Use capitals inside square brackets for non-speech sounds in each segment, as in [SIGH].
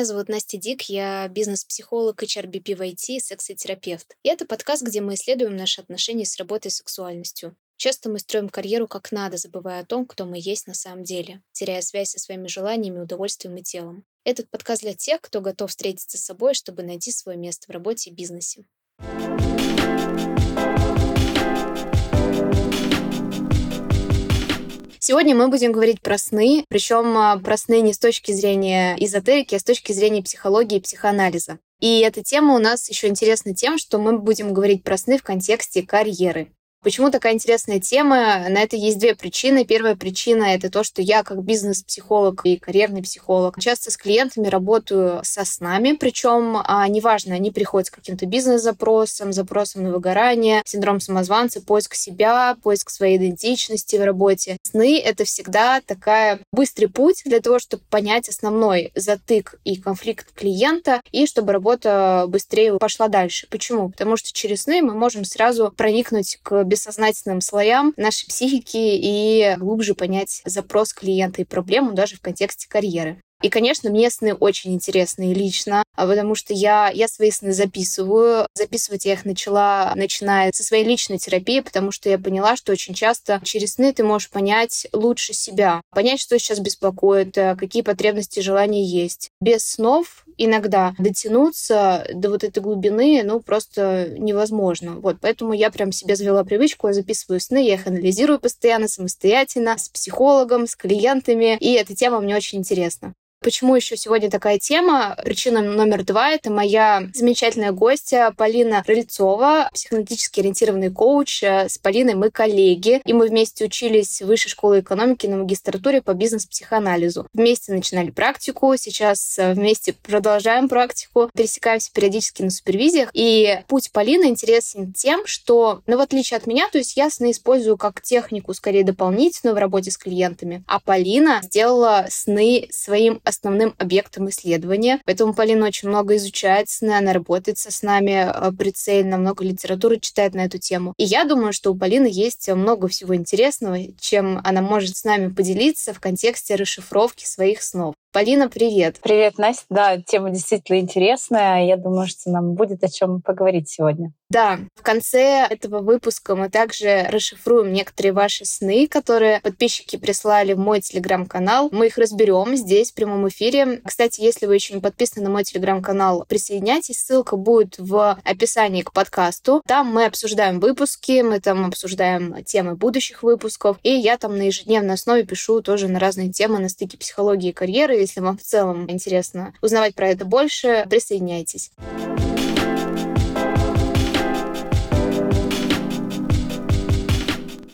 Меня зовут Настя Дик, я бизнес-психолог, HRBP в IT, секс-терапевт. И это подкаст, где мы исследуем наши отношения с работой и сексуальностью. Часто мы строим карьеру как надо, забывая о том, кто мы есть на самом деле, теряя связь со своими желаниями, удовольствием и телом. Этот подкаст для тех, кто готов встретиться с собой, чтобы найти свое место в работе и бизнесе. Сегодня мы будем говорить про сны, причем а, про сны не с точки зрения эзотерики, а с точки зрения психологии и психоанализа. И эта тема у нас еще интересна тем, что мы будем говорить про сны в контексте карьеры. Почему такая интересная тема? На это есть две причины. Первая причина — это то, что я как бизнес-психолог и карьерный психолог часто с клиентами работаю со снами, причем а, неважно, они приходят с каким-то бизнес-запросом, запросом на выгорание, синдром самозванца, поиск себя, поиск своей идентичности в работе. Сны — это всегда такая быстрый путь для того, чтобы понять основной затык и конфликт клиента, и чтобы работа быстрее пошла дальше. Почему? Потому что через сны мы можем сразу проникнуть к бессознательным слоям нашей психики и глубже понять запрос клиента и проблему даже в контексте карьеры. И, конечно, мне сны очень интересные лично, а потому что я, я свои сны записываю. Записывать я их начала, начиная со своей личной терапии, потому что я поняла, что очень часто через сны ты можешь понять лучше себя, понять, что сейчас беспокоит, э, какие потребности, желания есть. Без снов иногда дотянуться до вот этой глубины, ну, просто невозможно. Вот, поэтому я прям себе завела привычку, я записываю сны, я их анализирую постоянно, самостоятельно, с психологом, с клиентами, и эта тема мне очень интересна. Почему еще сегодня такая тема? Причина номер два — это моя замечательная гостья Полина Рыльцова, психологически ориентированный коуч. С Полиной мы коллеги, и мы вместе учились в Высшей школе экономики на магистратуре по бизнес-психоанализу. Вместе начинали практику, сейчас вместе продолжаем практику, пересекаемся периодически на супервизиях. И путь Полины интересен тем, что, ну, в отличие от меня, то есть я сны использую как технику, скорее дополнительную в работе с клиентами, а Полина сделала сны своим основным объектом исследования. Поэтому Полина очень много изучает сны, она работает со нами э, прицельно, много литературы читает на эту тему. И я думаю, что у Полины есть много всего интересного, чем она может с нами поделиться в контексте расшифровки своих снов. Полина, привет. Привет, Настя. Да, тема действительно интересная. Я думаю, что нам будет о чем поговорить сегодня. Да, в конце этого выпуска мы также расшифруем некоторые ваши сны, которые подписчики прислали в мой телеграм-канал. Мы их разберем здесь, в прямом эфире. Кстати, если вы еще не подписаны на мой телеграм-канал, присоединяйтесь. Ссылка будет в описании к подкасту. Там мы обсуждаем выпуски, мы там обсуждаем темы будущих выпусков. И я там на ежедневной основе пишу тоже на разные темы на стыке психологии и карьеры. Если вам в целом интересно узнавать про это больше, присоединяйтесь.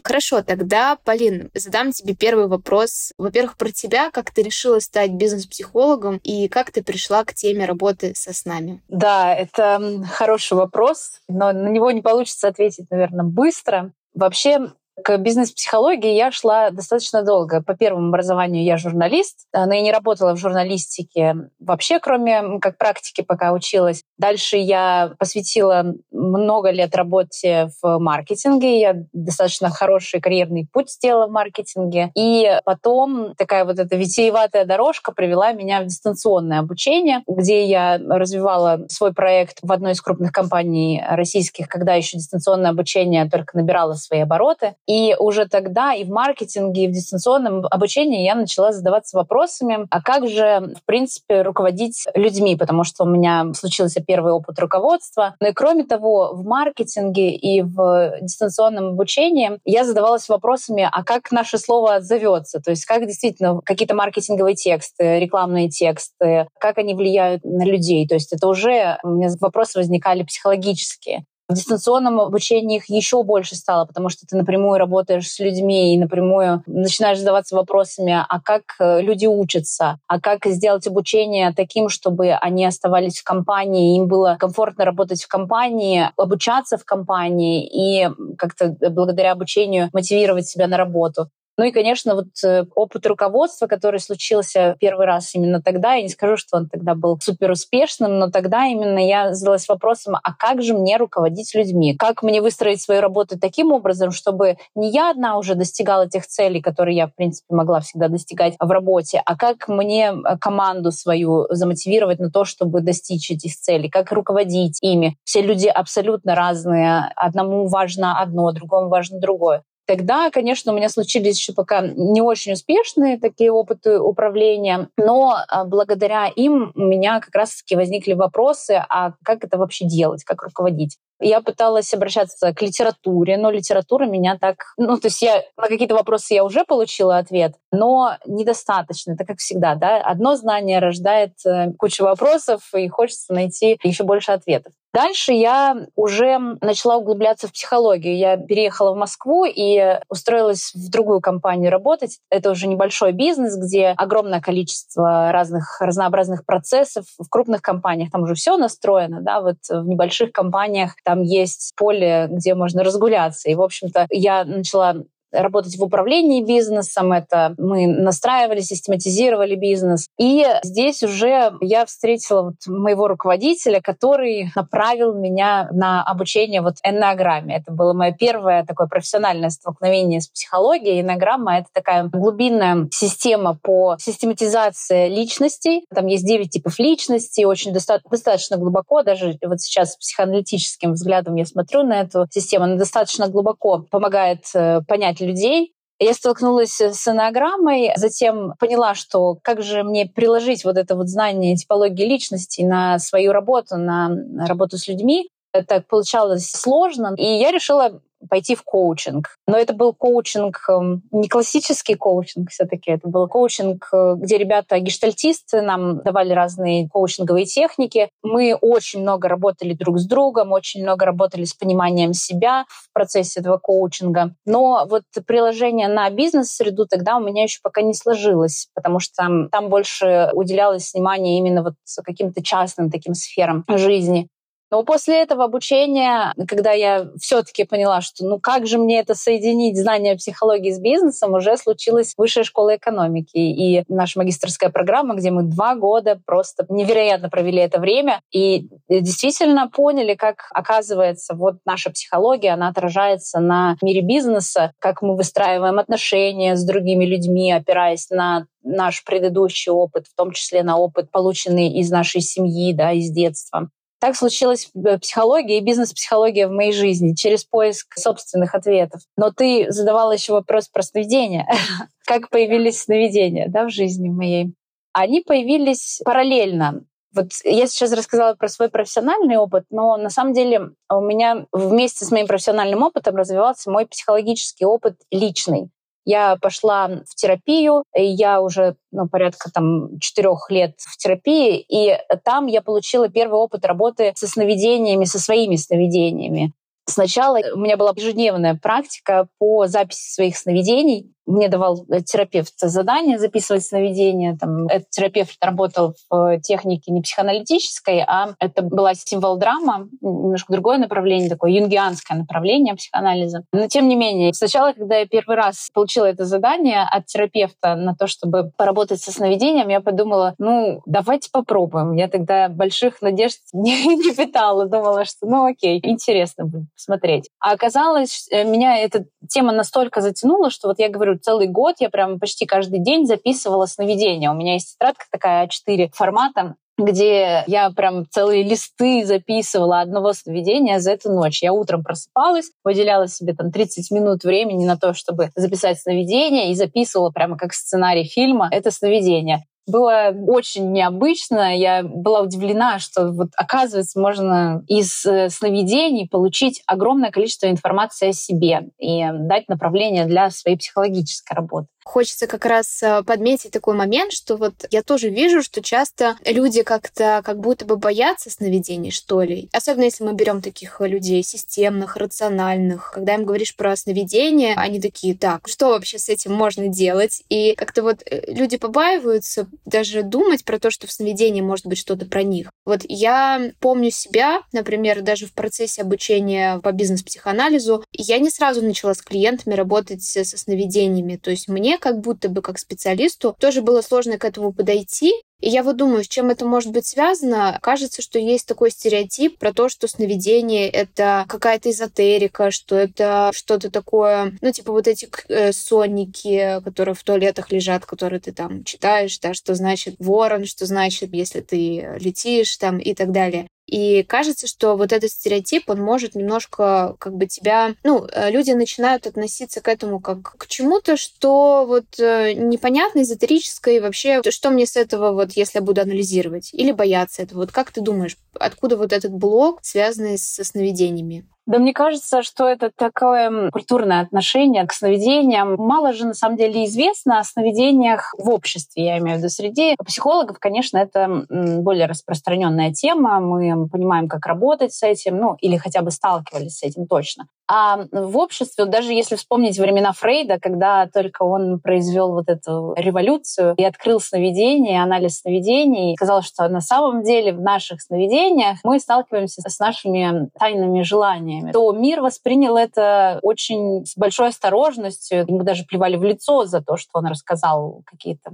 Хорошо, тогда, Полин, задам тебе первый вопрос. Во-первых, про тебя, как ты решила стать бизнес-психологом и как ты пришла к теме работы со снами? Да, это хороший вопрос, но на него не получится ответить, наверное, быстро. Вообще, к бизнес-психологии я шла достаточно долго. По первому образованию я журналист, но я не работала в журналистике вообще, кроме как практики, пока училась. Дальше я посвятила много лет работе в маркетинге. Я достаточно хороший карьерный путь сделала в маркетинге. И потом такая вот эта витиеватая дорожка привела меня в дистанционное обучение, где я развивала свой проект в одной из крупных компаний российских, когда еще дистанционное обучение только набирало свои обороты. И уже тогда и в маркетинге, и в дистанционном обучении я начала задаваться вопросами, а как же, в принципе, руководить людьми, потому что у меня случился первый опыт руководства. Ну и кроме того, в маркетинге и в дистанционном обучении я задавалась вопросами, а как наше слово отзовется, то есть как действительно какие-то маркетинговые тексты, рекламные тексты, как они влияют на людей. То есть это уже у меня вопросы возникали психологические. В дистанционном обучении их еще больше стало, потому что ты напрямую работаешь с людьми и напрямую начинаешь задаваться вопросами, а как э, люди учатся, а как сделать обучение таким, чтобы они оставались в компании, им было комфортно работать в компании, обучаться в компании и как-то благодаря обучению мотивировать себя на работу. Ну и, конечно, вот э, опыт руководства, который случился первый раз именно тогда, я не скажу, что он тогда был супер успешным, но тогда именно я задалась вопросом, а как же мне руководить людьми? Как мне выстроить свою работу таким образом, чтобы не я одна уже достигала тех целей, которые я, в принципе, могла всегда достигать в работе, а как мне э, команду свою замотивировать на то, чтобы достичь этих целей, как руководить ими. Все люди абсолютно разные. Одному важно одно, другому важно другое. Тогда, конечно, у меня случились еще пока не очень успешные такие опыты управления, но а, благодаря им у меня как раз-таки возникли вопросы, а как это вообще делать, как руководить. Я пыталась обращаться к литературе, но литература меня так... Ну, то есть я на какие-то вопросы я уже получила ответ, но недостаточно. Это как всегда, да? Одно знание рождает э, кучу вопросов, и хочется найти еще больше ответов. Дальше я уже начала углубляться в психологию. Я переехала в Москву и устроилась в другую компанию работать. Это уже небольшой бизнес, где огромное количество разных разнообразных процессов. В крупных компаниях там уже все настроено, да, вот в небольших компаниях там есть поле, где можно разгуляться. И, в общем-то, я начала работать в управлении бизнесом, это мы настраивали, систематизировали бизнес. И здесь уже я встретила вот моего руководителя, который направил меня на обучение вот эннеограмме. Это было мое первое такое профессиональное столкновение с психологией. Эннеограмма — это такая глубинная система по систематизации личностей. Там есть 9 типов личности, очень доста- достаточно глубоко, даже вот сейчас психоаналитическим взглядом я смотрю на эту систему, она достаточно глубоко помогает э, понять людей. Я столкнулась с анаграммой, затем поняла, что как же мне приложить вот это вот знание типологии личности на свою работу, на работу с людьми. Это получалось сложно, и я решила пойти в коучинг. Но это был коучинг, эм, не классический коучинг все-таки, это был коучинг, э, где ребята гештальтисты нам давали разные коучинговые техники. Мы очень много работали друг с другом, очень много работали с пониманием себя в процессе этого коучинга. Но вот приложение на бизнес-среду тогда у меня еще пока не сложилось, потому что там, больше уделялось внимание именно вот каким-то частным таким сферам жизни. Но после этого обучения, когда я все-таки поняла, что ну как же мне это соединить, знания психологии с бизнесом, уже случилась высшая школа экономики и наша магистрская программа, где мы два года просто невероятно провели это время и действительно поняли, как оказывается вот наша психология, она отражается на мире бизнеса, как мы выстраиваем отношения с другими людьми, опираясь на наш предыдущий опыт, в том числе на опыт, полученный из нашей семьи, да, из детства. Так случилась э, психология и бизнес-психология в моей жизни через поиск собственных ответов. Но ты задавала еще вопрос про сновидения. [LAUGHS] как появились сновидения да, в жизни моей? Они появились параллельно. Вот я сейчас рассказала про свой профессиональный опыт, но на самом деле у меня вместе с моим профессиональным опытом развивался мой психологический опыт личный. Я пошла в терапию, и я уже ну, порядка там четырех лет в терапии, и там я получила первый опыт работы со сновидениями, со своими сновидениями. Сначала у меня была ежедневная практика по записи своих сновидений. Мне давал э, терапевт задание записывать сновидения. Там, этот терапевт работал в технике не психоаналитической, а это была символ-драма, немножко другое направление, такое юнгианское направление психоанализа. Но тем не менее, сначала, когда я первый раз получила это задание от терапевта на то, чтобы поработать со сновидением, я подумала, ну, давайте попробуем. Я тогда больших надежд [LAUGHS] не, не питала, думала, что ну окей, интересно будет посмотреть. А оказалось, э, меня эта тема настолько затянула, что вот я говорю, целый год я прям почти каждый день записывала сновидения. У меня есть тетрадка такая А4 формата, где я прям целые листы записывала одного сновидения за эту ночь. Я утром просыпалась, выделяла себе там 30 минут времени на то, чтобы записать сновидение, и записывала прямо как сценарий фильма это сновидение было очень необычно. Я была удивлена, что вот оказывается можно из э, сновидений получить огромное количество информации о себе и дать направление для своей психологической работы. хочется как раз э, подметить такой момент, что вот я тоже вижу, что часто люди как-то как будто бы боятся сновидений, что ли. Особенно если мы берем таких людей системных, рациональных. Когда им говоришь про сновидения, они такие, так, что вообще с этим можно делать? И как-то вот э, люди побаиваются даже думать про то, что в сновидении может быть что-то про них. Вот я помню себя, например, даже в процессе обучения по бизнес-психоанализу, я не сразу начала с клиентами работать со сновидениями. То есть мне как будто бы как специалисту тоже было сложно к этому подойти, и я вот думаю, с чем это может быть связано. Кажется, что есть такой стереотип про то, что сновидение — это какая-то эзотерика, что это что-то такое, ну, типа вот эти э, сонники, которые в туалетах лежат, которые ты там читаешь, да, что значит ворон, что значит, если ты летишь там и так далее. И кажется, что вот этот стереотип, он может немножко как бы тебя... Ну, э, люди начинают относиться к этому как к чему-то, что вот э, непонятно, эзотерическое, и вообще, что мне с этого вот, если я буду анализировать? Или бояться этого? Вот как ты думаешь, откуда вот этот блок, связанный со сновидениями? Да мне кажется, что это такое культурное отношение к сновидениям. Мало же на самом деле известно о сновидениях в обществе, я имею в виду среди психологов, конечно, это более распространенная тема. Мы понимаем, как работать с этим, ну или хотя бы сталкивались с этим точно. А в обществе, даже если вспомнить времена Фрейда, когда только он произвел вот эту революцию и открыл сновидение, анализ сновидений, сказал, что на самом деле в наших сновидениях мы сталкиваемся с нашими тайными желаниями, то мир воспринял это очень с большой осторожностью. Ему даже плевали в лицо за то, что он рассказал какие-то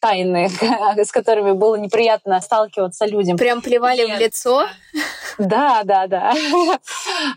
тайны, [LAUGHS] с которыми было неприятно сталкиваться людям. Прям плевали Нет. в лицо? Да, да, да. [LAUGHS]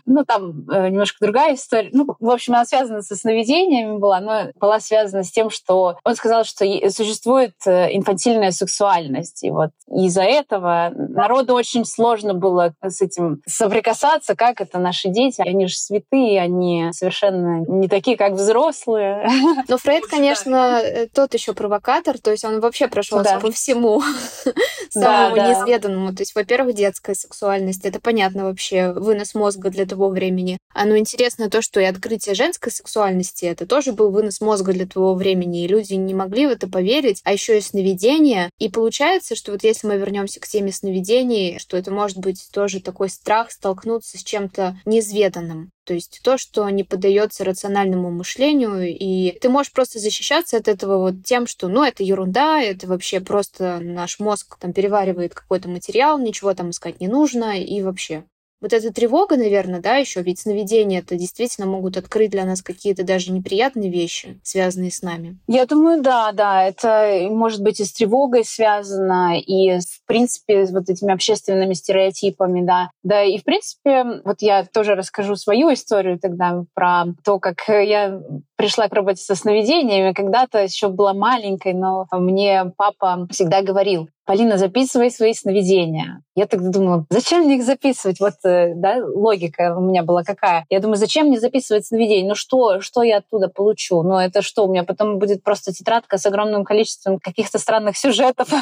Ну, там э, немножко другая история. Ну, в общем, она связана со сновидениями была, но была связана с тем, что он сказал, что существует э, инфантильная сексуальность. И вот из-за этого народу очень сложно было с этим соприкасаться, как это наши дети. Они же святые, они совершенно не такие, как взрослые. [LAUGHS] Но Фрейд, конечно, э, тот еще провокатор, то есть он вообще прошелся да. по всему [LAUGHS] самому да, неизведанному. То есть, во-первых, детская сексуальность, это понятно вообще, вынос мозга для того времени. А ну интересно то, что и открытие женской сексуальности, это тоже был вынос мозга для того времени, и люди не могли в это поверить, а еще и сновидения. И получается, что вот если мы вернемся к теме сновидений, что это может быть тоже такой страх столкнуться с чем-то неизведанным. То есть то, что не поддается рациональному мышлению, и ты можешь просто защищаться от этого вот тем, что, ну, это ерунда, это вообще просто наш мозг там переваривает какой-то материал, ничего там искать не нужно, и вообще вот эта тревога, наверное, да, еще, ведь сновидения это действительно могут открыть для нас какие-то даже неприятные вещи, связанные с нами. Я думаю, да, да, это может быть и с тревогой связано, и в принципе с вот этими общественными стереотипами, да. Да, и в принципе, вот я тоже расскажу свою историю тогда про то, как я пришла к работе со сновидениями. Когда-то еще была маленькой, но мне папа всегда говорил, Полина, записывай свои сновидения. Я тогда думала, зачем мне их записывать? Вот, э, да, логика у меня была какая. Я думаю, зачем мне записывать сновидения? Ну что, что я оттуда получу? Ну это что, у меня потом будет просто тетрадка с огромным количеством каких-то странных сюжетов. [LAUGHS]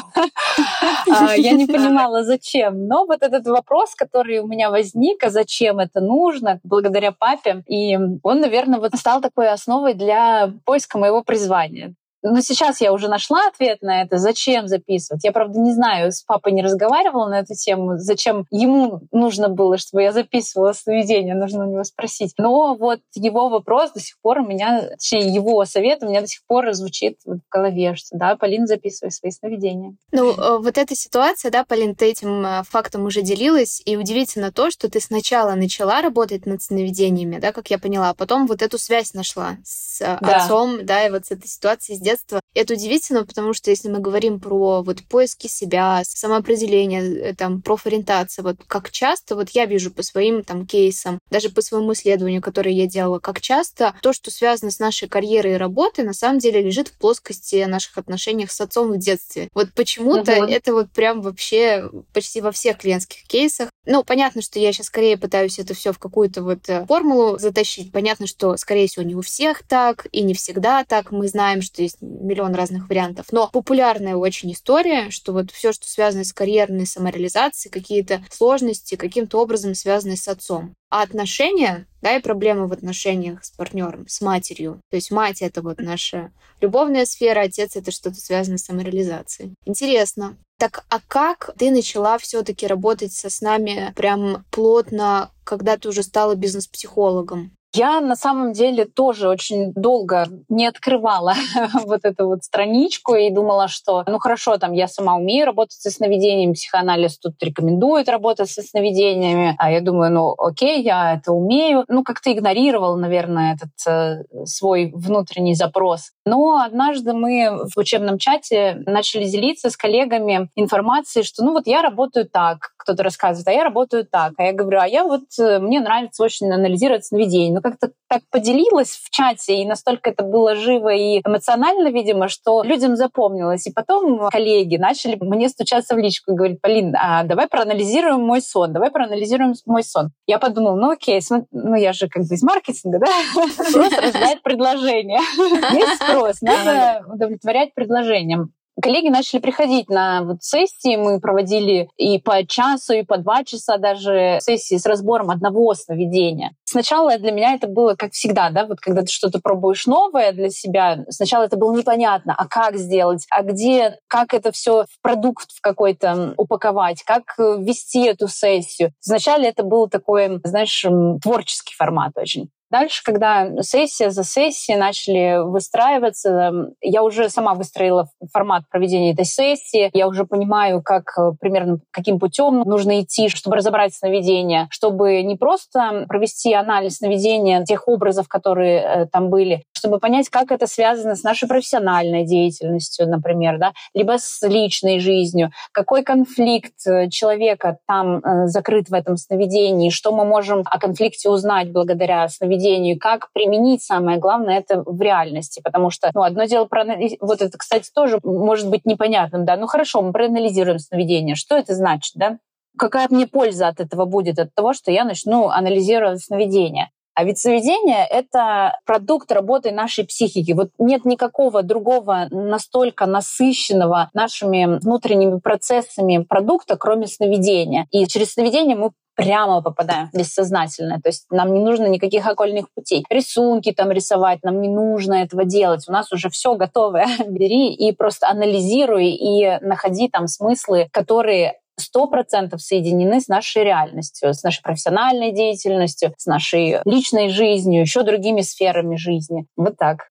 А, я не понимала, зачем. Но вот этот вопрос, который у меня возник, а зачем это нужно, благодаря папе, и он, наверное, вот стал такой основой для поиска моего призвания. Но сейчас я уже нашла ответ на это, зачем записывать. Я, правда, не знаю, с папой не разговаривала на эту тему, зачем ему нужно было, чтобы я записывала сновидение, нужно у него спросить. Но вот его вопрос до сих пор у меня, точнее, его совет у меня до сих пор звучит в голове, что да, Полин, записывай свои сновидения. Ну, э, вот эта ситуация, да, Полин, ты этим э, фактом уже делилась, и удивительно то, что ты сначала начала работать над сновидениями, да, как я поняла, а потом вот эту связь нашла с э, да. отцом, да, и вот с этой ситуацией с детства. Это удивительно, потому что если мы говорим про вот поиски себя, самоопределение, э, там, профориентация, вот как часто, вот я вижу по своим там кейсам, даже по своему исследованию, которое я делала, как часто то, что связано с нашей карьерой и работой, на самом деле лежит в плоскости наших отношениях с отцом в детстве. Вот почему-то угу. это вот прям вообще почти во всех клиентских кейсах. Ну, понятно, что я сейчас скорее пытаюсь это все в какую-то вот э, формулу затащить. Понятно, что, скорее всего, не у всех так, и не всегда так. Мы знаем, что есть миллион разных вариантов. Но популярная очень история, что вот все, что связано с карьерной самореализацией, какие-то сложности, каким-то образом связаны с отцом. А отношения, да, и проблемы в отношениях с партнером, с матерью. То есть мать — это вот наша любовная сфера, отец — это что-то связанное с самореализацией. Интересно. Так, а как ты начала все-таки работать со снами прям плотно, когда ты уже стала бизнес-психологом? Я на самом деле тоже очень долго не открывала [LAUGHS] вот эту вот страничку и думала, что ну хорошо, там я сама умею работать со сновидениями, психоанализ тут рекомендует работать со сновидениями, а я думаю, ну окей, я это умею. Ну как-то игнорировала, наверное, этот э, свой внутренний запрос. Но однажды мы в учебном чате начали делиться с коллегами информацией, что ну вот я работаю так, кто-то рассказывает, а я работаю так. А я говорю, а я вот, э, мне нравится очень анализировать сновидения. Как-то так поделилась в чате, и настолько это было живо и эмоционально, видимо, что людям запомнилось. И потом коллеги начали мне стучаться в личку и говорить, Полин, а давай проанализируем мой сон, давай проанализируем мой сон. Я подумала, ну окей, ну я же как бы из маркетинга, да? [LAUGHS] Спрос рождает предложение. [LAUGHS] Есть спрос, надо удовлетворять предложением коллеги начали приходить на вот сессии. Мы проводили и по часу, и по два часа даже сессии с разбором одного сновидения. Сначала для меня это было, как всегда, да, вот когда ты что-то пробуешь новое для себя, сначала это было непонятно, а как сделать, а где, как это все в продукт в какой-то упаковать, как вести эту сессию. Вначале это был такой, знаешь, творческий формат очень. Дальше, когда сессия за сессией начали выстраиваться, я уже сама выстроила формат проведения этой сессии, я уже понимаю, как э, примерно каким путем нужно идти, чтобы разобрать сновидения, чтобы не просто провести анализ сновидения тех образов, которые э, там были, чтобы понять, как это связано с нашей профессиональной деятельностью, например, да, либо с личной жизнью, какой конфликт э, человека там закрыт в этом сновидении, что мы можем о конфликте узнать благодаря сновидению, поведению, как применить самое главное это в реальности. Потому что ну, одно дело проанализировать, вот это, кстати, тоже может быть непонятным, да, ну хорошо, мы проанализируем сновидение, что это значит, да? Какая мне польза от этого будет, от того, что я начну анализировать сновидение? А ведь сновидение — это продукт работы нашей психики. Вот нет никакого другого настолько насыщенного нашими внутренними процессами продукта, кроме сновидения. И через сновидение мы прямо попадаем в бессознательное. То есть нам не нужно никаких окольных путей. Рисунки там рисовать, нам не нужно этого делать. У нас уже все готовое. [LAUGHS] Бери и просто анализируй и находи там смыслы, которые сто процентов соединены с нашей реальностью, с нашей профессиональной деятельностью, с нашей личной жизнью, еще другими сферами жизни. Вот так.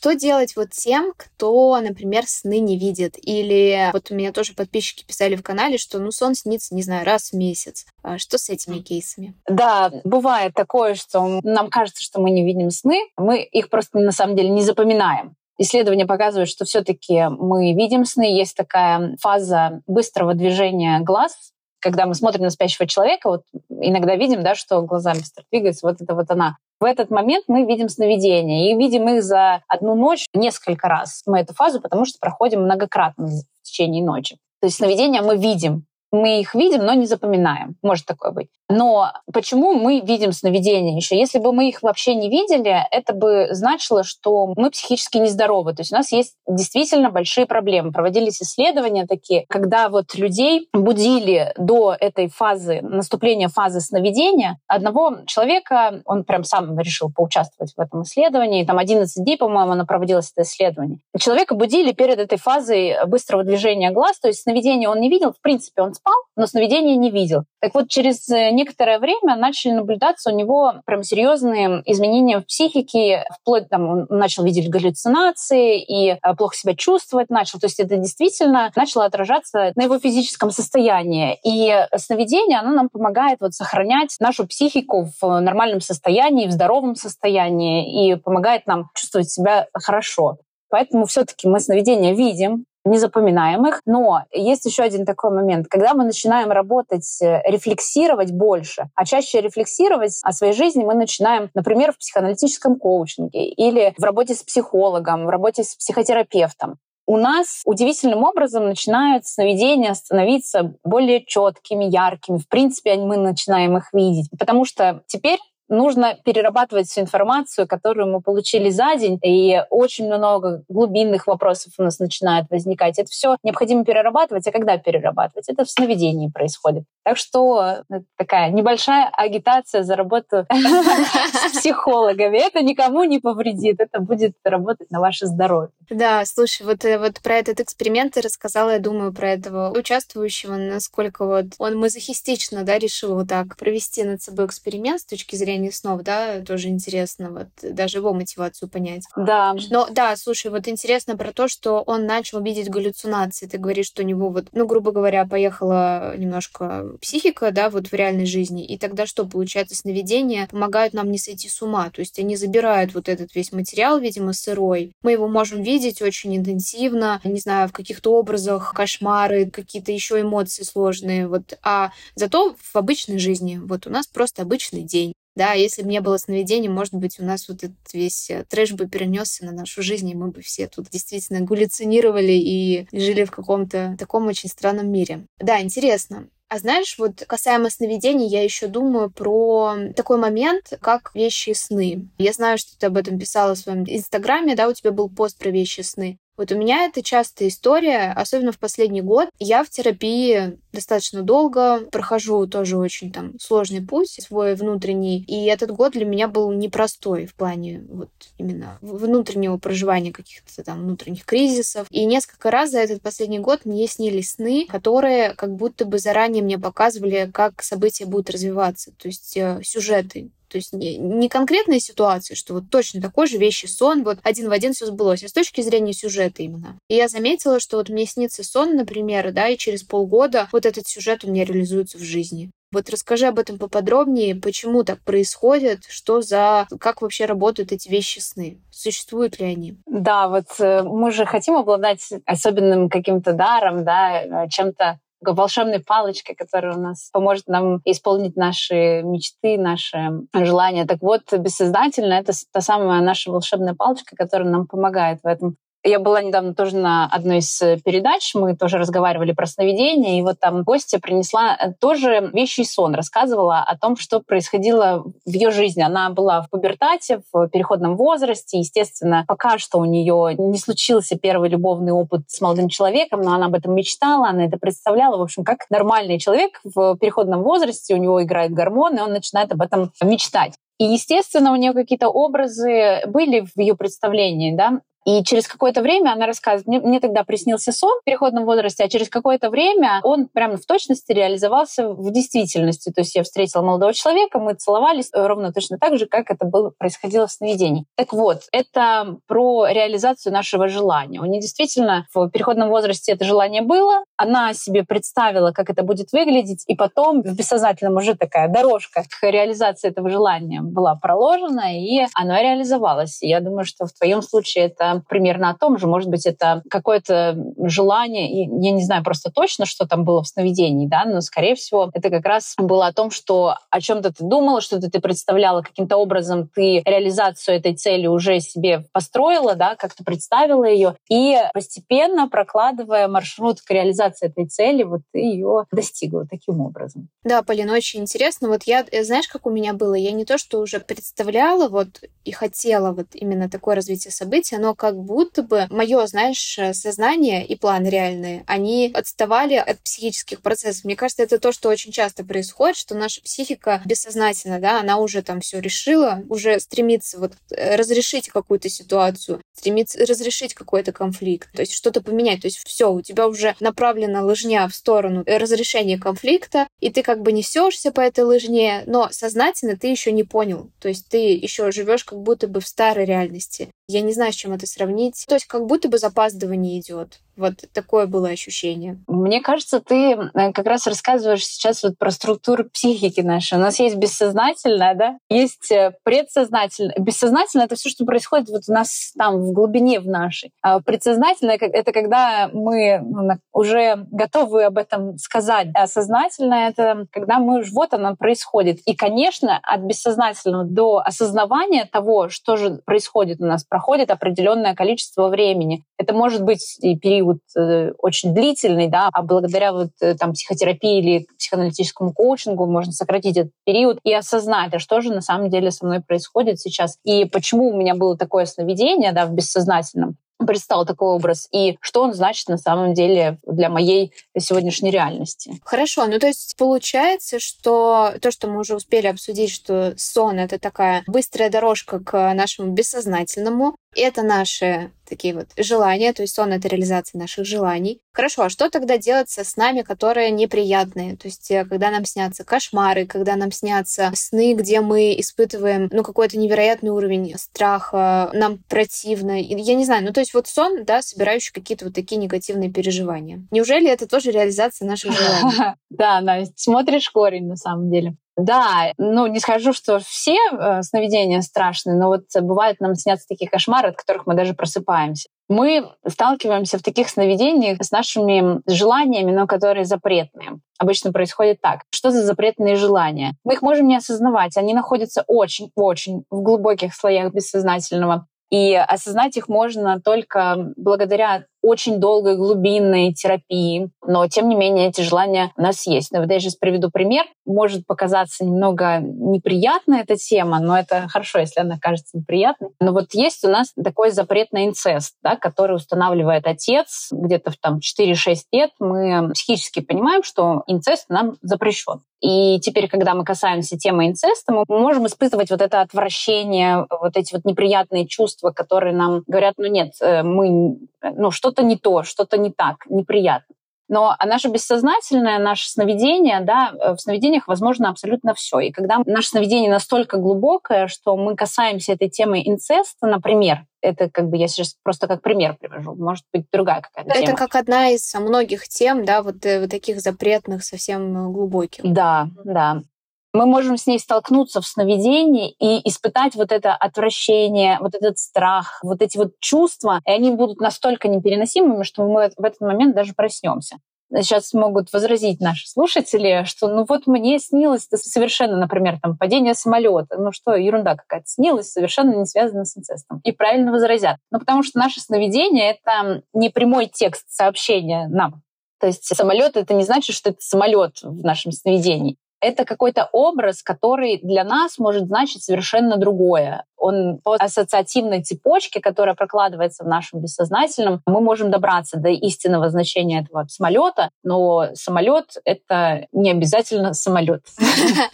Что делать вот тем, кто, например, сны не видит? Или вот у меня тоже подписчики писали в канале, что ну сон снится, не знаю, раз в месяц. А что с этими кейсами? Да, бывает такое, что нам кажется, что мы не видим сны, мы их просто на самом деле не запоминаем. Исследования показывают, что все-таки мы видим сны. Есть такая фаза быстрого движения глаз, когда мы смотрим на спящего человека, вот иногда видим, да, что глаза быстро двигаются, вот это вот она. В этот момент мы видим сновидения и видим их за одну ночь несколько раз. Мы эту фазу, потому что проходим многократно в течение ночи. То есть сновидения мы видим, мы их видим, но не запоминаем. Может такое быть. Но почему мы видим сновидения еще? Если бы мы их вообще не видели, это бы значило, что мы психически нездоровы. То есть у нас есть действительно большие проблемы. Проводились исследования такие, когда вот людей будили до этой фазы, наступления фазы сновидения. Одного человека, он прям сам решил поучаствовать в этом исследовании. Там 11 дней, по-моему, оно проводилось, это исследование. Человека будили перед этой фазой быстрого движения глаз, то есть сновидения он не видел. В принципе, он спал, но сновидения не видел. Так вот, через э, некоторое время начали наблюдаться у него прям серьезные изменения в психике, вплоть там он начал видеть галлюцинации и э, плохо себя чувствовать начал. То есть это действительно начало отражаться на его физическом состоянии. И сновидение, оно нам помогает вот сохранять нашу психику в нормальном состоянии, в здоровом состоянии и помогает нам чувствовать себя хорошо. Поэтому все-таки мы сновидения видим, не запоминаем их. Но есть еще один такой момент. Когда мы начинаем работать, э, рефлексировать больше, а чаще рефлексировать о своей жизни мы начинаем, например, в психоаналитическом коучинге или в работе с психологом, в работе с психотерапевтом у нас удивительным образом начинают сновидения становиться более четкими, яркими. В принципе, мы начинаем их видеть. Потому что теперь нужно перерабатывать всю информацию, которую мы получили за день, и очень много глубинных вопросов у нас начинает возникать. Это все необходимо перерабатывать, а когда перерабатывать? Это в сновидении происходит. Так что э, такая небольшая агитация за работу с психологами. Это никому не повредит, это будет работать на ваше здоровье. Да, слушай, вот, э, вот про этот эксперимент ты рассказала, я думаю, про этого участвующего, насколько вот он мазохистично, да, решил вот так провести над собой эксперимент с точки зрения снов, да, тоже интересно вот даже его мотивацию понять. Да. Но да, слушай, вот интересно про то, что он начал видеть галлюцинации. Ты говоришь, что у него вот, ну, грубо говоря, поехала немножко психика, да, вот в реальной жизни. И тогда что, получается, сновидения помогают нам не сойти с ума. То есть они забирают вот этот весь материал, видимо, сырой. Мы его можем видеть очень интенсивно, не знаю, в каких-то образах, кошмары, какие-то еще эмоции сложные. Вот. А зато в обычной жизни вот у нас просто обычный день. Да, если бы не было сновидений, может быть, у нас вот этот весь э, трэш бы перенесся на нашу жизнь, и мы бы все тут действительно галлюцинировали и жили в каком-то таком очень странном мире. Да, интересно. А знаешь, вот касаемо сновидений, я еще думаю про такой момент, как вещи сны. Я знаю, что ты об этом писала в своем инстаграме, да, у тебя был пост про вещи сны. Вот у меня это частая история, особенно в последний год. Я в терапии достаточно долго, прохожу тоже очень там сложный путь свой внутренний, и этот год для меня был непростой в плане вот именно внутреннего проживания каких-то там внутренних кризисов. И несколько раз за этот последний год мне снились сны, которые как будто бы заранее мне показывали, как события будут развиваться, то есть э, сюжеты то есть не, не конкретная ситуация, что вот точно такой же вещи сон, вот один в один все сбылось, а с точки зрения сюжета именно. И я заметила, что вот мне снится сон, например, да, и через полгода вот этот сюжет у меня реализуется в жизни. Вот расскажи об этом поподробнее, почему так происходит, что за, как вообще работают эти вещи сны, существуют ли они? Да, вот э, мы же хотим обладать особенным каким-то даром, да, э, чем-то волшебной палочкой, которая у нас поможет нам исполнить наши мечты, наши желания. Так вот, бессознательно это та самая наша волшебная палочка, которая нам помогает в этом. Я была недавно тоже на одной из э, передач, мы тоже разговаривали про сновидения, и вот там гостья принесла э, тоже вещий сон, рассказывала о том, что происходило в ее жизни. Она была в пубертате, в переходном возрасте, естественно, пока что у нее не случился первый любовный опыт с молодым человеком, но она об этом мечтала, она это представляла, в общем, как нормальный человек в переходном возрасте, у него играют гормоны, он начинает об этом мечтать. И, естественно, у нее какие-то образы были в ее представлении, да, и через какое-то время она рассказывает, мне, мне тогда приснился сон в переходном возрасте, а через какое-то время он прямо в точности реализовался в действительности. То есть я встретила молодого человека, мы целовались ровно точно так же, как это было, происходило в сновидении. Так вот, это про реализацию нашего желания. У нее действительно в переходном возрасте это желание было, она себе представила, как это будет выглядеть, и потом в бессознательном уже такая дорожка к реализации этого желания была проложена, и оно реализовалось. И я думаю, что в твоем случае это примерно о том же. Может быть, это какое-то желание, и я не знаю просто точно, что там было в сновидении, да, но, скорее всего, это как раз было о том, что о чем-то ты думала, что-то ты представляла, каким-то образом ты реализацию этой цели уже себе построила, да, как-то представила ее, и постепенно прокладывая маршрут к реализации этой цели, вот ты ее достигла таким образом. Да, Полина, очень интересно. Вот я, э, знаешь, как у меня было? Я не то, что уже представляла вот и хотела вот именно такое развитие события, но как будто бы мое, знаешь, сознание и планы реальные, они отставали от психических процессов. Мне кажется, это то, что очень часто происходит, что наша психика бессознательно, да, она уже там все решила, уже стремится вот э, разрешить какую-то ситуацию, стремится разрешить какой-то конфликт, то есть что-то поменять. То есть все, у тебя уже направлена лыжня в сторону разрешения конфликта, и ты как бы несешься по этой лыжне, но сознательно ты еще не понял. То есть ты еще живешь как будто бы в старой реальности. Я не знаю, с чем это сравнить. То есть как будто бы запаздывание идет. Вот такое было ощущение. Мне кажется, ты э, как раз рассказываешь сейчас вот про структуру психики нашей. У нас есть бессознательное, да, есть э, предсознательное. Бессознательное — это все, что происходит вот у нас там в глубине в нашей. А предсознательное — это когда мы ну, уже готовы об этом сказать. А сознательное — это когда мы вот оно происходит. И, конечно, от бессознательного до осознавания того, что же происходит у нас, проходит определенный определенное количество времени. Это может быть и период э, очень длительный, да, а благодаря вот э, там психотерапии или психоаналитическому коучингу можно сократить этот период и осознать, а что же на самом деле со мной происходит сейчас и почему у меня было такое сновидение, да, в бессознательном предстал такой образ, и что он значит на самом деле для моей сегодняшней реальности. Хорошо, ну то есть получается, что то, что мы уже успели обсудить, что сон — это такая быстрая дорожка к нашему бессознательному, это наши такие вот желания, то есть сон — это реализация наших желаний. Хорошо, а что тогда делать со снами, которые неприятные? То есть э, когда нам снятся кошмары, когда нам снятся сны, где мы испытываем ну, какой-то невероятный уровень страха, нам противно. Я не знаю, ну то есть вот сон, да, собирающий какие-то вот такие негативные переживания. Неужели это тоже реализация наших желаний? [LAUGHS] Да, Настя, смотришь корень на самом деле. Да, ну не скажу, что все э, сновидения страшные, но вот бывает нам снятся такие кошмары, от которых мы даже просыпаемся. Мы сталкиваемся в таких сновидениях с нашими желаниями, но которые запретные. Обычно происходит так. Что за запретные желания? Мы их можем не осознавать. Они находятся очень-очень в глубоких слоях бессознательного. И осознать их можно только благодаря очень долгой глубинной терапии, но тем не менее эти желания у нас есть. Но вот я сейчас приведу пример. Может показаться немного неприятная эта тема, но это хорошо, если она кажется неприятной. Но вот есть у нас такой запрет на инцест, да, который устанавливает отец где-то в там 4-6 лет. Мы психически понимаем, что инцест нам запрещен. И теперь, когда мы касаемся темы инцеста, мы можем испытывать вот это отвращение, вот эти вот неприятные чувства, которые нам говорят, ну нет, э, мы, ну что-то не то, что-то не так, неприятно. Но наше бессознательное, наше сновидение, да, э, в сновидениях возможно абсолютно все. И когда наше сновидение настолько глубокое, что мы касаемся этой темы инцеста, например, это как бы я сейчас просто как пример привожу, может быть другая какая-то это тема. Это как одна из многих тем, да, вот, э, вот таких запретных, совсем глубоких. Да, да мы можем с ней столкнуться в сновидении и испытать вот это отвращение, вот этот страх, вот эти вот чувства, и они будут настолько непереносимыми, что мы в этот момент даже проснемся. Сейчас могут возразить наши слушатели, что ну вот мне снилось совершенно, например, там падение самолета, ну что, ерунда какая-то снилась, совершенно не связана с инцестом. И правильно возразят. Ну потому что наше сновидение — это не прямой текст сообщения нам. То есть самолет это не значит, что это самолет в нашем сновидении это какой-то образ, который для нас может значить совершенно другое. Он по ассоциативной цепочке, которая прокладывается в нашем бессознательном, мы можем добраться до истинного значения этого самолета, но самолет это не обязательно самолет. [LAUGHS]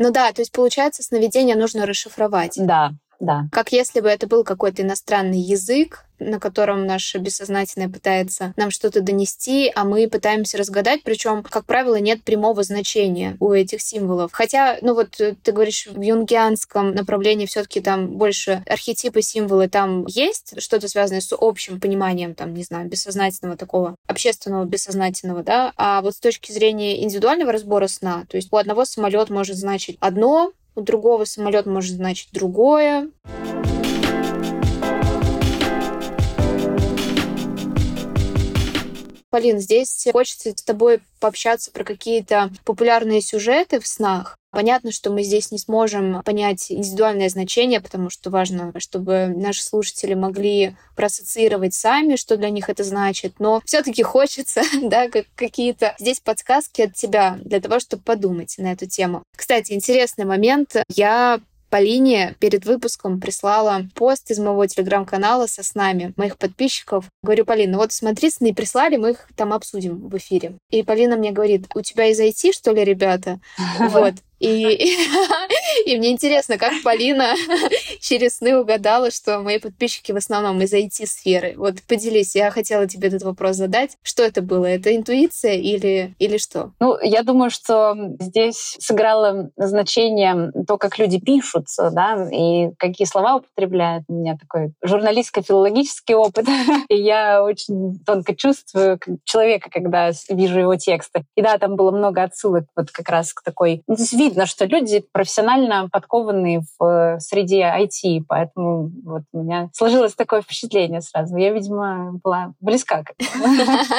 Ну да, то есть получается, сновидение нужно расшифровать. Да, да. Как если бы это был какой-то иностранный язык, на котором наше бессознательное пытается нам что-то донести, а мы пытаемся разгадать, причем, как правило, нет прямого значения у этих символов. Хотя, ну вот э, ты говоришь, в юнгианском направлении все-таки там больше архетипы, символы там есть, что-то связанное с общим пониманием, там, не знаю, бессознательного такого, общественного бессознательного, да, а вот с точки зрения индивидуального разбора сна, то есть у одного самолет может значить одно, у другого самолет может значить другое. Полин, здесь хочется с тобой пообщаться про какие-то популярные сюжеты в снах. Понятно, что мы здесь не сможем понять индивидуальное значение, потому что важно, чтобы наши слушатели могли проассоциировать сами, что для них это значит. Но все-таки хочется, [LAUGHS] да, как какие-то здесь подсказки от тебя для того, чтобы подумать на эту тему. Кстати, интересный момент. Я Полине перед выпуском прислала пост из моего телеграм-канала со снами моих подписчиков. Говорю, Полина, вот смотри, сны прислали, мы их там обсудим в эфире. И Полина мне говорит, у тебя из IT, что ли, ребята? [LAUGHS] Вот. И, [LAUGHS] и мне интересно, как Полина [LAUGHS] через сны угадала, что мои подписчики в основном из IT-сферы. Вот поделись, я хотела тебе этот вопрос задать. Что это было? Это интуиция или, или что? Ну, я думаю, что здесь сыграло значение то, как люди пишут, да, и какие слова употребляют. У меня такой журналистско-филологический опыт. [LAUGHS] и я очень тонко чувствую человека, когда вижу его тексты. И да, там было много отсылок вот как раз к такой... Ну, видно, что люди профессионально подкованные в э, среде IT, поэтому вот у меня сложилось такое впечатление сразу. Я, видимо, была близка к. [LAUGHS]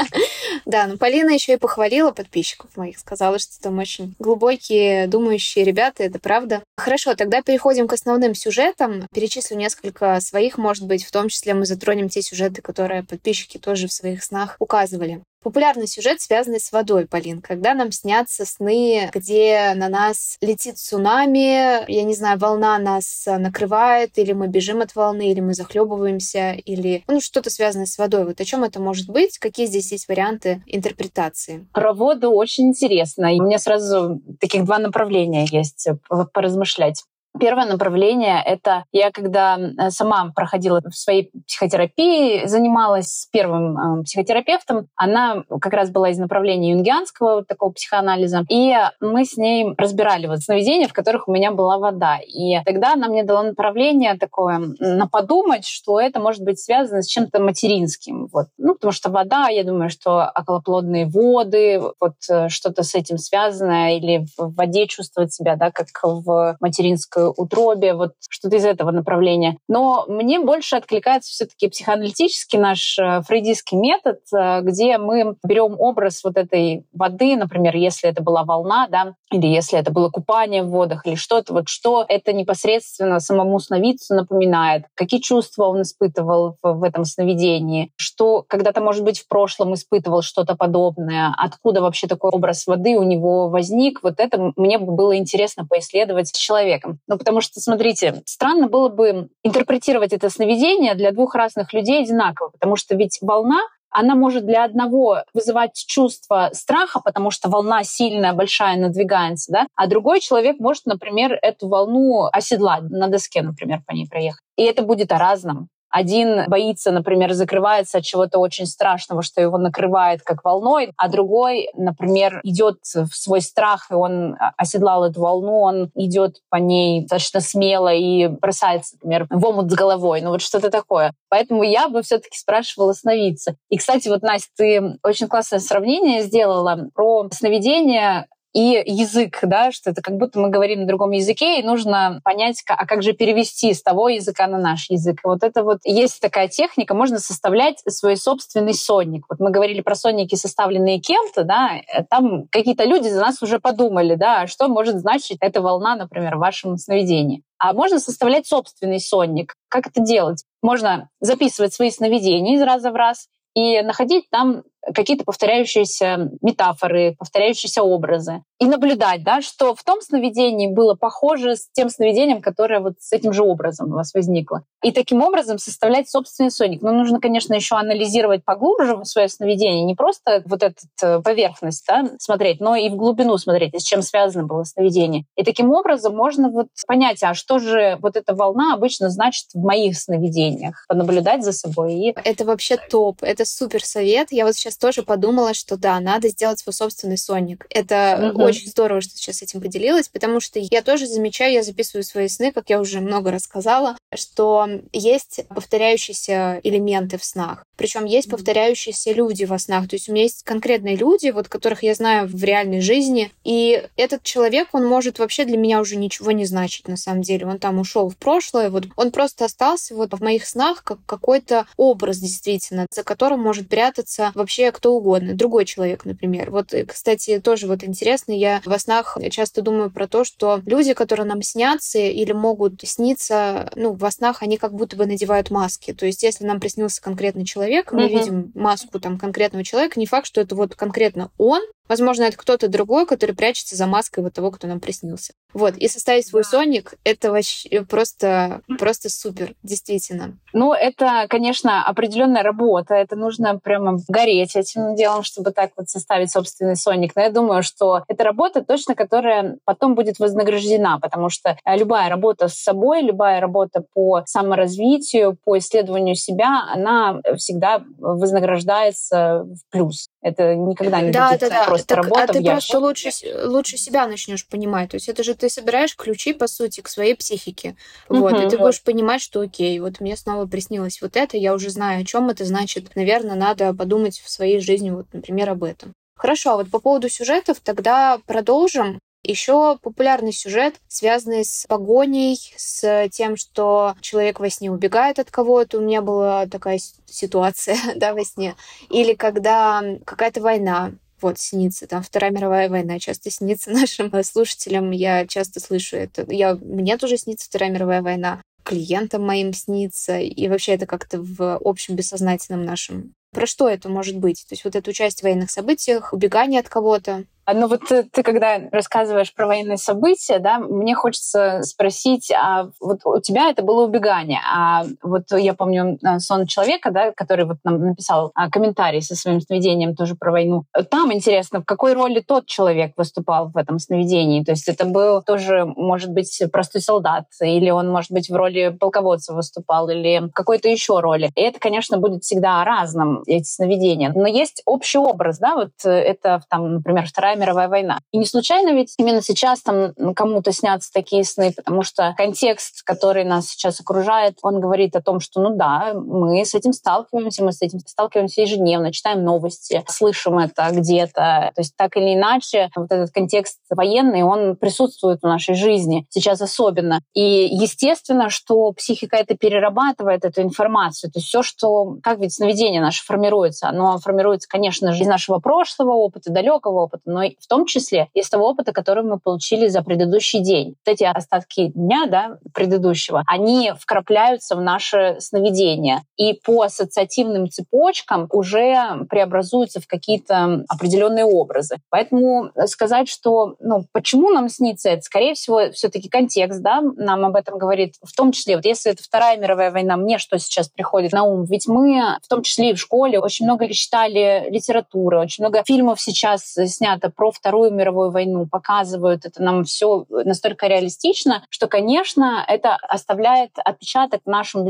Да, но Полина еще и похвалила подписчиков моих, сказала, что там очень глубокие, думающие ребята, это правда. Хорошо, тогда переходим к основным сюжетам. Перечислю несколько своих, может быть, в том числе мы затронем те сюжеты, которые подписчики тоже в своих снах указывали. Популярный сюжет, связанный с водой, Полин. Когда нам снятся сны, где на нас летит цунами, я не знаю, волна нас накрывает, или мы бежим от волны, или мы захлебываемся, или ну, что-то связанное с водой. Вот о чем это может быть? Какие здесь есть варианты интерпретации? Про воду очень интересно. У меня сразу таких два направления есть поразмышлять. Первое направление — это я, когда э, сама проходила в своей психотерапии, занималась с первым э, психотерапевтом, она как раз была из направления юнгианского вот такого психоанализа, и мы с ней разбирали вот сновидения, в которых у меня была вода. И тогда она мне дала направление такое, на подумать, что это может быть связано с чем-то материнским. Вот. Ну, потому что вода, я думаю, что околоплодные воды, вот э, что-то с этим связано, или в воде чувствовать себя, да, как в материнской утробе, вот что-то из этого направления. Но мне больше откликается все-таки психоаналитический наш э, фрейдистский метод, э, где мы берем образ вот этой воды, например, если это была волна, да, или если это было купание в водах, или что-то, вот что это непосредственно самому сновидцу напоминает, какие чувства он испытывал в, в этом сновидении, что когда-то, может быть, в прошлом испытывал что-то подобное, откуда вообще такой образ воды у него возник, вот это мне бы было интересно поисследовать с человеком. Ну, потому что, смотрите, странно было бы интерпретировать это сновидение для двух разных людей одинаково, потому что ведь волна она может для одного вызывать чувство страха, потому что волна сильная, большая, надвигается, да, а другой человек может, например, эту волну оседлать на доске, например, по ней проехать. И это будет о разном. Один боится, например, закрывается от чего-то очень страшного, что его накрывает как волной, а другой, например, идет в свой страх, и он оседлал эту волну, он идет по ней достаточно смело и бросается, например, в омут с головой. Ну вот что-то такое. Поэтому я бы все-таки спрашивала сновидца. И, кстати, вот, Настя, ты очень классное сравнение сделала про сновидение и язык, да, что это как будто мы говорим на другом языке, и нужно понять, а как же перевести с того языка на наш язык. Вот это вот есть такая техника, можно составлять свой собственный сонник. Вот мы говорили про сонники, составленные кем-то, да, э, там какие-то люди за нас уже подумали, да, что может значить эта волна, например, в вашем сновидении. А можно составлять собственный сонник. Как это делать? Можно записывать свои сновидения из раза в раз и находить там какие-то повторяющиеся метафоры, повторяющиеся образы. И наблюдать, да, что в том сновидении было похоже с тем сновидением, которое вот с этим же образом у вас возникло. И таким образом составлять собственный соник. Но нужно, конечно, еще анализировать поглубже свое сновидение, не просто вот эту э, поверхность да, смотреть, но и в глубину смотреть, с чем связано было сновидение. И таким образом можно вот понять, а что же вот эта волна обычно значит в моих сновидениях, понаблюдать за собой. И... Это вообще топ, это супер совет. Я вот сейчас тоже подумала, что да, надо сделать свой собственный сонник. Это угу. очень здорово, что сейчас этим поделилась, потому что я тоже замечаю, я записываю свои сны, как я уже много рассказала, что есть повторяющиеся элементы в снах. Причем есть повторяющиеся люди во снах. То есть у меня есть конкретные люди, вот которых я знаю в реальной жизни. И этот человек, он может вообще для меня уже ничего не значить на самом деле. Он там ушел в прошлое. Вот он просто остался вот в моих снах как какой-то образ действительно, за которым может прятаться вообще кто угодно. Другой человек, например. Вот, э, кстати, тоже вот интересно, я во снах часто думаю про то, что люди, которые нам снятся или могут сниться, ну, во снах они как будто бы надевают маски. То есть если нам приснился конкретный человек, мы uh-huh. видим маску там конкретного человека, не факт, что это вот конкретно он, Возможно, это кто-то другой, который прячется за маской вот того, кто нам приснился. Вот, и составить свой да. соник — это вообще просто, просто супер, действительно. Ну, это, конечно, определенная работа. Это нужно прямо гореть этим делом, чтобы так вот составить собственный соник. Но я думаю, что это работа точно, которая потом будет вознаграждена, потому что э, любая работа с собой, любая работа по саморазвитию, по исследованию себя, она всегда вознаграждается в плюс. Это никогда не да, будет да, да. просто так, работа. А ты просто лучше, лучше себя начнешь понимать. То есть это же ты собираешь ключи, по сути, к своей психике. Вот, угу, и ты вот. будешь понимать, что окей, вот мне снова приснилось вот это, я уже знаю, о чем это значит. Наверное, надо подумать в своей жизни, вот, например, об этом. Хорошо, а вот по поводу сюжетов тогда продолжим. Еще популярный сюжет, связанный с погоней, с тем, что человек во сне убегает от кого-то. У меня была такая ситуация [LAUGHS] да, во сне. Или когда какая-то война, вот, снится. Там Вторая мировая война часто снится [LAUGHS] нашим слушателям. Я часто слышу это. Я, мне тоже снится Вторая мировая война. Клиентам моим снится. И вообще это как-то в общем бессознательном нашем. Про что это может быть? То есть вот это участие в военных событиях, убегание от кого-то, а, ну вот ты, ты когда рассказываешь про военные события, да, мне хочется спросить, а вот у тебя это было убегание, а вот я помню э, сон человека, да, который вот нам написал а, комментарий со своим сновидением тоже про войну. Там интересно, в какой роли тот человек выступал в этом сновидении. То есть это был тоже, может быть, простой солдат, или он, может быть, в роли полководца выступал, или какой-то еще роли. И это, конечно, будет всегда разным, эти сновидения. Но есть общий образ, да, вот э, это, там, например, Вторая мировая война. И не случайно ведь именно сейчас там кому-то снятся такие сны, потому что контекст, который нас сейчас окружает, он говорит о том, что, ну да, мы с этим сталкиваемся, мы с этим сталкиваемся ежедневно, читаем новости, слышим это где-то. То есть так или иначе вот этот контекст военный, он присутствует в нашей жизни сейчас особенно. И естественно, что психика это перерабатывает эту информацию. То есть все, что, как ведь сновидение наше формируется, оно формируется, конечно же, из нашего прошлого опыта, далекого опыта, но в том числе из того опыта, который мы получили за предыдущий день. Вот эти остатки дня, да, предыдущего, они вкрапляются в наше сновидение. И по ассоциативным цепочкам уже преобразуются в какие-то определенные образы. Поэтому сказать, что, ну, почему нам снится это, скорее всего, все-таки контекст, да, нам об этом говорит. В том числе, вот если это Вторая мировая война, мне что сейчас приходит на ум? Ведь мы, в том числе и в школе, очень много читали литературы, очень много фильмов сейчас снято про Вторую мировую войну, показывают это нам все настолько реалистично, что, конечно, это оставляет отпечаток в нашем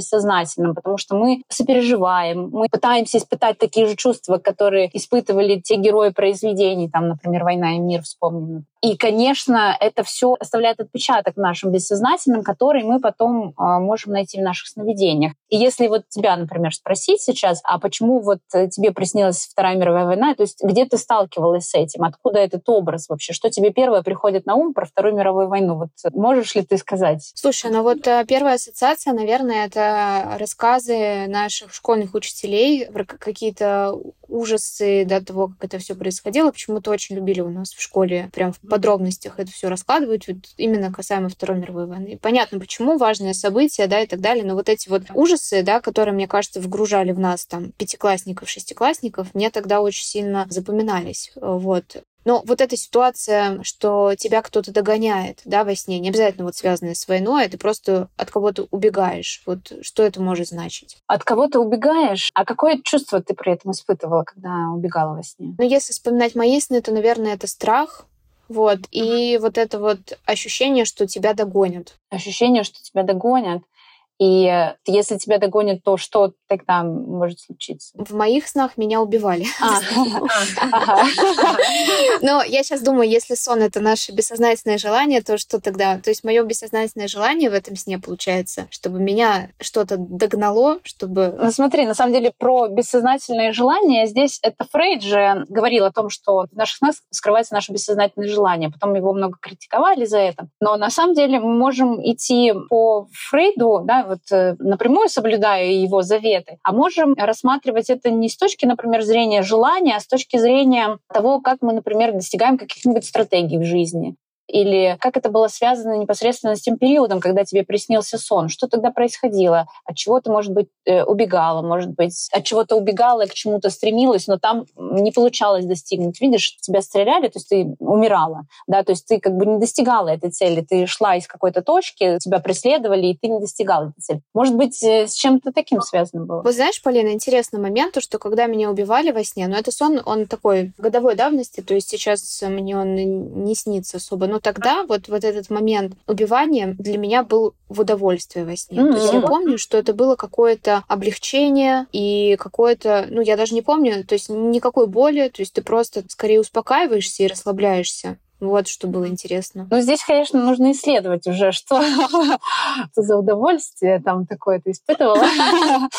потому что мы сопереживаем, мы пытаемся испытать такие же чувства, которые испытывали те герои произведений, там, например, «Война и мир» вспомним. И, конечно, это все оставляет отпечаток в нашем бессознательном, который мы потом э, можем найти в наших сновидениях. И если вот тебя, например, спросить сейчас, а почему вот тебе приснилась Вторая мировая война, то есть где ты сталкивалась с этим, откуда этот образ вообще, что тебе первое приходит на ум про Вторую мировую войну, вот можешь ли ты сказать? Слушай, ну вот э, первая ассоциация, наверное, это рассказы наших школьных учителей про какие-то ужасы до того, как это все происходило. Почему-то очень любили у нас в школе прям подробностях это все раскладывать, вот именно касаемо Второй мировой войны. понятно, почему, важные события, да, и так далее, но вот эти вот ужасы, да, которые, мне кажется, вгружали в нас там пятиклассников, шестиклассников, мне тогда очень сильно запоминались. Вот. Но вот эта ситуация, что тебя кто-то догоняет, да, во сне, не обязательно вот связанная с войной, а ты просто от кого-то убегаешь. Вот что это может значить? От кого-то убегаешь? А какое чувство ты при этом испытывала, когда убегала во сне? Ну, если вспоминать мои сны, то, наверное, это страх, вот. И вот это вот ощущение, что тебя догонят. Ощущение, что тебя догонят. И если тебя догонят, то что тогда может случиться? В моих снах меня убивали. А, [LAUGHS] Но я сейчас думаю, если сон это наше бессознательное желание, то что тогда? То есть мое бессознательное желание в этом сне получается, чтобы меня что-то догнало, чтобы... Ну смотри, на самом деле про бессознательное желание здесь это Фрейд же говорил о том, что в наших снах скрывается наше бессознательное желание. Потом его много критиковали за это. Но на самом деле мы можем идти по Фрейду, да, вот э, напрямую соблюдая его заветы, а можем рассматривать это не с точки, например, зрения желания, а с точки зрения того, как мы, например, достигаем каких-нибудь стратегий в жизни или как это было связано непосредственно с тем периодом, когда тебе приснился сон? Что тогда происходило? От чего ты, может быть, э, убегала? Может быть, от чего-то убегала и к чему-то стремилась, но там не получалось достигнуть. Видишь, тебя стреляли, то есть ты умирала, да, то есть ты как бы не достигала этой цели, ты шла из какой-то точки, тебя преследовали, и ты не достигала этой цели. Может быть, э, с чем-то таким связано было? Вот знаешь, Полина, интересный момент, то, что когда меня убивали во сне, но это сон, он такой годовой давности, то есть сейчас мне он не снится особо, но тогда вот, вот этот момент убивания для меня был в удовольствие во сне. Mm-hmm. То есть я помню, что это было какое-то облегчение и какое-то, ну, я даже не помню, то есть никакой боли, то есть ты просто скорее успокаиваешься и расслабляешься. Вот что было интересно. Ну, здесь, конечно, нужно исследовать уже, что [LAUGHS] за удовольствие там такое ты испытывала. [LAUGHS]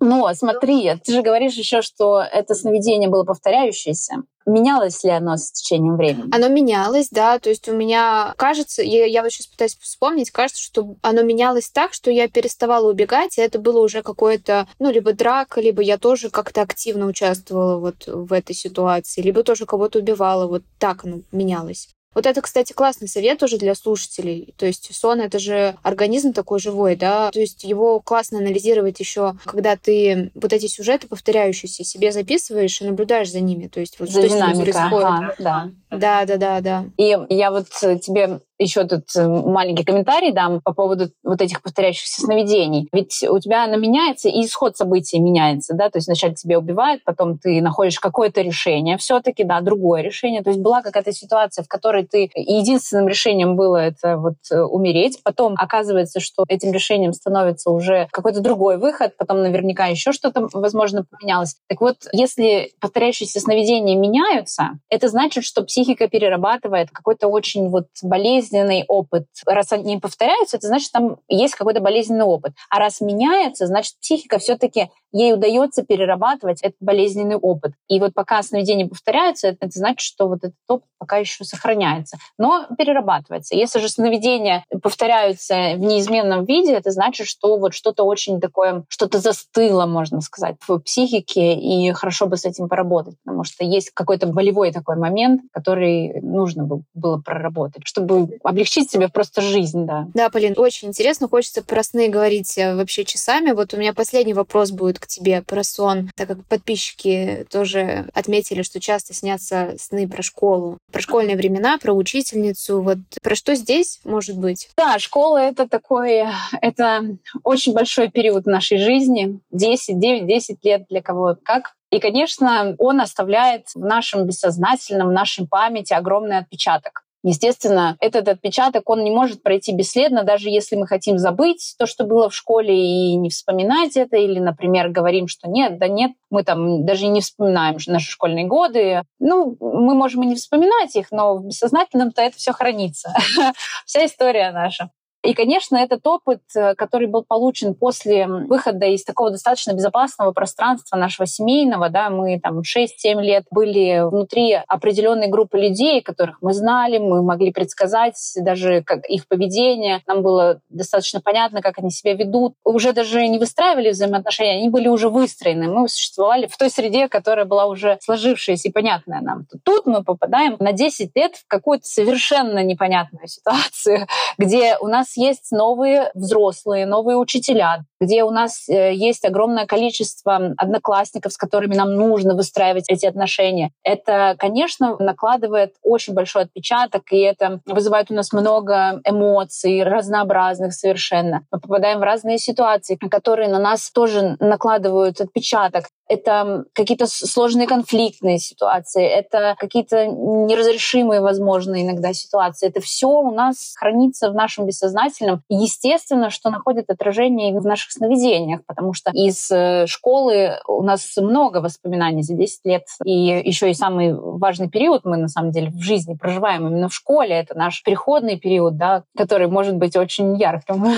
Но смотри, ты же говоришь еще, что это сновидение было повторяющееся. Менялось ли оно с течением времени? Оно менялось, да. То есть у меня кажется, я, я вот сейчас пытаюсь вспомнить, кажется, что оно менялось так, что я переставала убегать, и это было уже какое-то, ну, либо драка, либо я тоже как-то активно участвовала вот в этой ситуации, либо тоже кого-то убивала. Вот так оно менялось. Вот это, кстати, классный совет тоже для слушателей. То есть сон — это же организм такой живой, да, то есть его классно анализировать еще, когда ты вот эти сюжеты повторяющиеся себе записываешь и наблюдаешь за ними, то есть вот за что динамика, с ними происходит. Ага, да. Да, да, да, да. И я вот тебе еще тут э, маленький комментарий дам по поводу вот этих повторяющихся сновидений. Ведь у тебя она меняется, и исход событий меняется, да, то есть вначале тебя убивают, потом ты находишь какое-то решение все таки да, другое решение. То есть была какая-то ситуация, в которой ты единственным решением было это вот э, умереть, потом оказывается, что этим решением становится уже какой-то другой выход, потом наверняка еще что-то, возможно, поменялось. Так вот, если повторяющиеся сновидения меняются, это значит, что психика перерабатывает какой-то очень вот болезнь болезненный опыт. Раз они повторяются, это значит, там есть какой-то болезненный опыт. А раз меняется, значит, психика все-таки ей удается перерабатывать этот болезненный опыт. И вот пока сновидения повторяются, это, это значит, что вот этот опыт пока еще сохраняется, но перерабатывается. Если же сновидения повторяются в неизменном виде, это значит, что вот что-то очень такое, что-то застыло, можно сказать, в психике, и хорошо бы с этим поработать, потому что есть какой-то болевой такой момент, который нужно было проработать, чтобы облегчить себе просто жизнь, да. Да, Полин, очень интересно, хочется про сны говорить э, вообще часами. Вот у меня последний вопрос будет к тебе про сон, так как подписчики тоже отметили, что часто снятся сны про школу, про школьные времена, про учительницу. Вот про что здесь может быть? Да, школа — это такой, это очень большой период нашей жизни. 10, 9, 10 лет для кого как. И, конечно, он оставляет в нашем бессознательном, в нашей памяти огромный отпечаток. Естественно, этот отпечаток, он не может пройти бесследно, даже если мы хотим забыть то, что было в школе, и не вспоминать это, или, например, говорим, что нет, да нет, мы там даже не вспоминаем наши школьные годы. Ну, мы можем и не вспоминать их, но в бессознательном-то это все хранится. [LAUGHS] Вся история наша. И, конечно, этот опыт, э, который был получен после выхода из такого достаточно безопасного пространства нашего семейного, да, мы там 6-7 лет были внутри определенной группы людей, которых мы знали, мы могли предсказать даже как их поведение, нам было достаточно понятно, как они себя ведут. Уже даже не выстраивали взаимоотношения, они были уже выстроены. Мы существовали в той среде, которая была уже сложившаяся и понятная нам. Тут мы попадаем на 10 лет в какую-то совершенно непонятную ситуацию, [LAUGHS] где у нас есть новые взрослые, новые учителя, где у нас э, есть огромное количество одноклассников, с которыми нам нужно выстраивать эти отношения. Это, конечно, накладывает очень большой отпечаток, и это вызывает у нас много эмоций, разнообразных совершенно. Мы попадаем в разные ситуации, которые на нас тоже накладывают отпечаток это какие-то сложные конфликтные ситуации, это какие-то неразрешимые, возможно, иногда ситуации. Это все у нас хранится в нашем бессознательном. И естественно, что находит отражение и в наших сновидениях, потому что из э, школы у нас много воспоминаний за 10 лет. И еще и самый важный период мы, на самом деле, в жизни проживаем именно в школе. Это наш переходный период, да, который может быть очень ярким. [LAUGHS]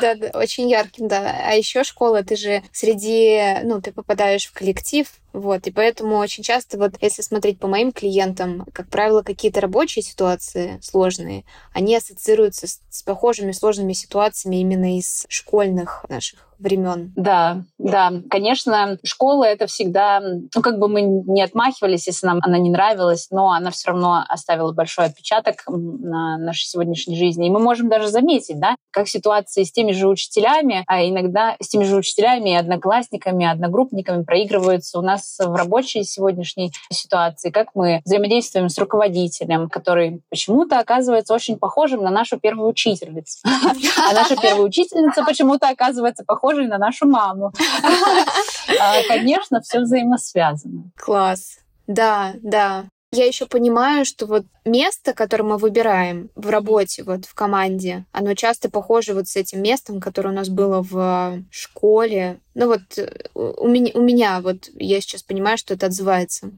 Да, очень ярким, да. А еще школа, ты же среди, ну, ты попадаешь попадаешь в коллектив, вот, и поэтому очень часто, вот если смотреть по моим клиентам, как правило, какие-то рабочие ситуации сложные, они ассоциируются с, с похожими сложными ситуациями именно из школьных наших времен. Да, да, конечно, школа это всегда, ну как бы мы не отмахивались, если нам она не нравилась, но она все равно оставила большой отпечаток на нашей сегодняшней жизни. И мы можем даже заметить, да, как ситуации с теми же учителями, а иногда с теми же учителями и одноклассниками, одногруппниками проигрываются у нас в рабочей сегодняшней ситуации, как мы взаимодействуем с руководителем, который почему-то оказывается очень похожим на нашу первую учительницу. А наша первая учительница почему-то оказывается похожа похожей на нашу маму. [LAUGHS] А, конечно, все взаимосвязано. Класс. Да, да. Я еще понимаю, что вот место, которое мы выбираем в работе, вот в команде, оно часто похоже вот с этим местом, которое у нас было в школе. Ну вот э, у меня, у меня вот я сейчас понимаю, что это отзывается.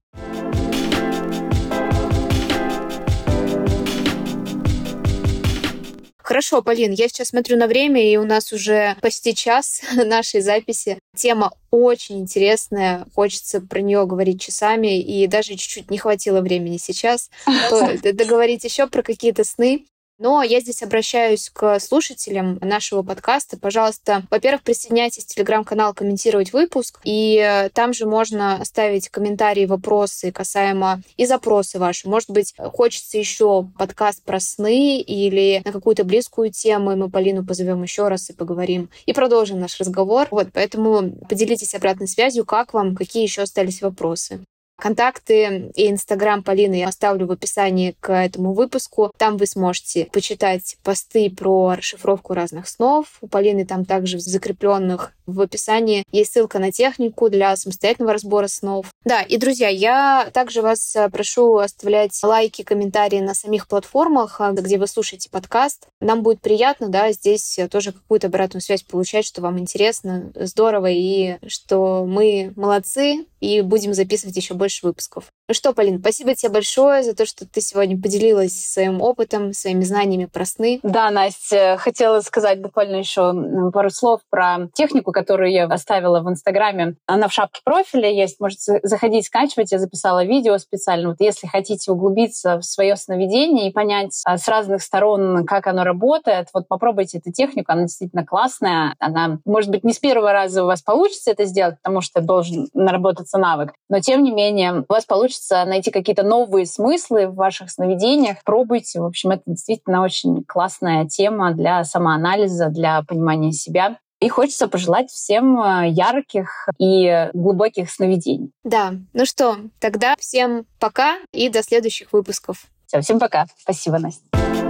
Хорошо, Полин, я сейчас смотрю на время, и у нас уже почти час [LAUGHS] нашей записи. Тема очень интересная, хочется про нее говорить часами, и даже чуть-чуть не хватило времени сейчас [LAUGHS] договорить еще про какие-то сны. Но я здесь обращаюсь к слушателям нашего подкаста. Пожалуйста, во-первых, присоединяйтесь в телеграм-канал комментировать выпуск, и там же можно оставить комментарии, вопросы касаемо и запросы ваши. Может быть, хочется еще подкаст про сны или на какую-то близкую тему, и мы Полину позовем еще раз и поговорим, и продолжим наш разговор. Вот, поэтому поделитесь обратной связью, как вам, какие еще остались вопросы. Контакты и Инстаграм Полины я оставлю в описании к этому выпуску. Там вы сможете почитать посты про расшифровку разных снов. У Полины там также в закрепленных в описании есть ссылка на технику для самостоятельного разбора снов. Да, и, друзья, я также вас э, прошу оставлять лайки, комментарии на самих платформах, э, где вы слушаете подкаст. Нам будет приятно, да, здесь тоже какую-то обратную связь получать, что вам интересно, здорово, и что мы молодцы, и будем записывать еще больше выпусков. Ну что, Полин, спасибо тебе большое за то, что ты сегодня поделилась своим опытом, своими знаниями про сны. Да, Настя, хотела сказать буквально еще пару слов про технику, которую я оставила в Инстаграме. Она в шапке профиля есть, можете заходить, скачивать. Я записала видео специально. Вот если хотите углубиться в свое сновидение и понять а, с разных сторон, как оно работает, вот попробуйте эту технику. Она действительно классная. Она, может быть, не с первого раза у вас получится это сделать, потому что должен наработаться навык. Но, тем не менее, у вас получится хочется найти какие-то новые смыслы в ваших сновидениях, пробуйте. В общем, это действительно очень классная тема для самоанализа, для понимания себя. И хочется пожелать всем э, ярких и глубоких сновидений. Да, ну что, тогда всем пока и до следующих выпусков. Все, всем пока. Спасибо, Настя.